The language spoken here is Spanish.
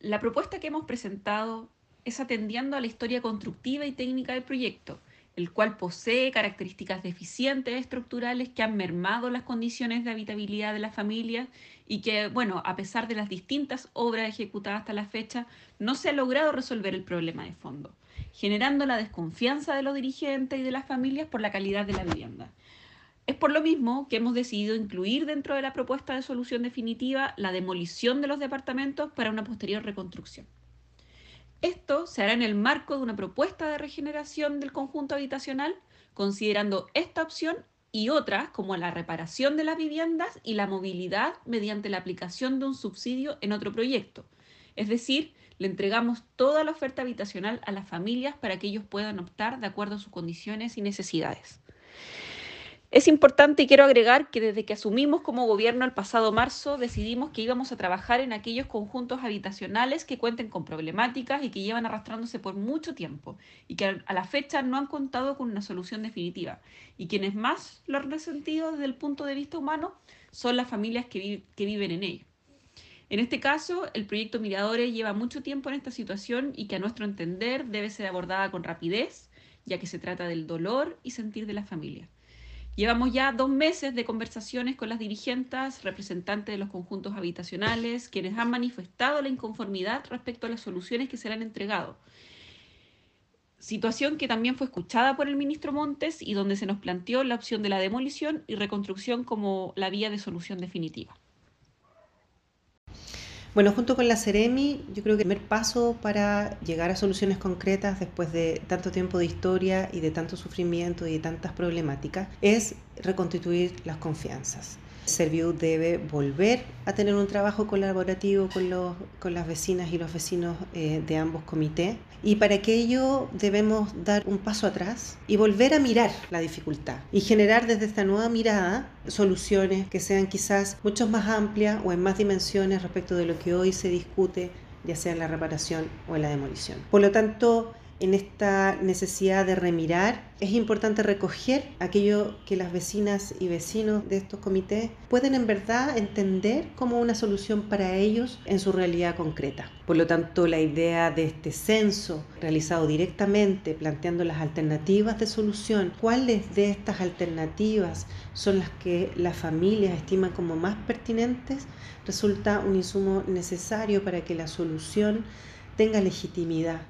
La propuesta que hemos presentado es atendiendo a la historia constructiva y técnica del proyecto, el cual posee características deficientes estructurales que han mermado las condiciones de habitabilidad de las familias y que, bueno, a pesar de las distintas obras ejecutadas hasta la fecha, no se ha logrado resolver el problema de fondo, generando la desconfianza de los dirigentes y de las familias por la calidad de la vivienda. Es por lo mismo que hemos decidido incluir dentro de la propuesta de solución definitiva la demolición de los departamentos para una posterior reconstrucción. Esto se hará en el marco de una propuesta de regeneración del conjunto habitacional, considerando esta opción y otras como la reparación de las viviendas y la movilidad mediante la aplicación de un subsidio en otro proyecto. Es decir, le entregamos toda la oferta habitacional a las familias para que ellos puedan optar de acuerdo a sus condiciones y necesidades. Es importante y quiero agregar que desde que asumimos como gobierno el pasado marzo decidimos que íbamos a trabajar en aquellos conjuntos habitacionales que cuenten con problemáticas y que llevan arrastrándose por mucho tiempo y que a la fecha no han contado con una solución definitiva. Y quienes más lo han resentido desde el punto de vista humano son las familias que, viven en ellos. En este caso, el proyecto Miradores lleva mucho tiempo en esta situación y que a nuestro entender debe ser abordada con rapidez, ya que se trata del dolor y sentir de las familias. Llevamos ya dos meses de conversaciones con las dirigentes, representantes de los conjuntos habitacionales, quienes han manifestado la inconformidad respecto a las soluciones que se le han entregado. Situación que también fue escuchada por el ministro Montes y donde se nos planteó la opción de la demolición y reconstrucción como la vía de solución definitiva. Bueno, junto con la Ceremi, yo creo que el primer paso para llegar a soluciones concretas después de tanto tiempo de historia y de tanto sufrimiento y de tantas problemáticas es reconstituir las confianzas. Serviu debe volver a tener un trabajo colaborativo con, los, con las vecinas y los vecinos eh, de ambos comités y para aquello debemos dar un paso atrás y volver a mirar la dificultad y generar desde esta nueva mirada soluciones que sean quizás mucho más amplias o en más dimensiones respecto de lo que hoy se discute ya sea en la reparación o en la demolición. Por lo tanto, en esta necesidad de remirar, es importante recoger aquello que las vecinas y vecinos de estos comités pueden en verdad entender como una solución para ellos en su realidad concreta. Por lo tanto, la idea de este censo realizado directamente, planteando las alternativas de solución, cuáles de estas alternativas son las que las familias estiman como más pertinentes, resulta un insumo necesario para que la solución tenga legitimidad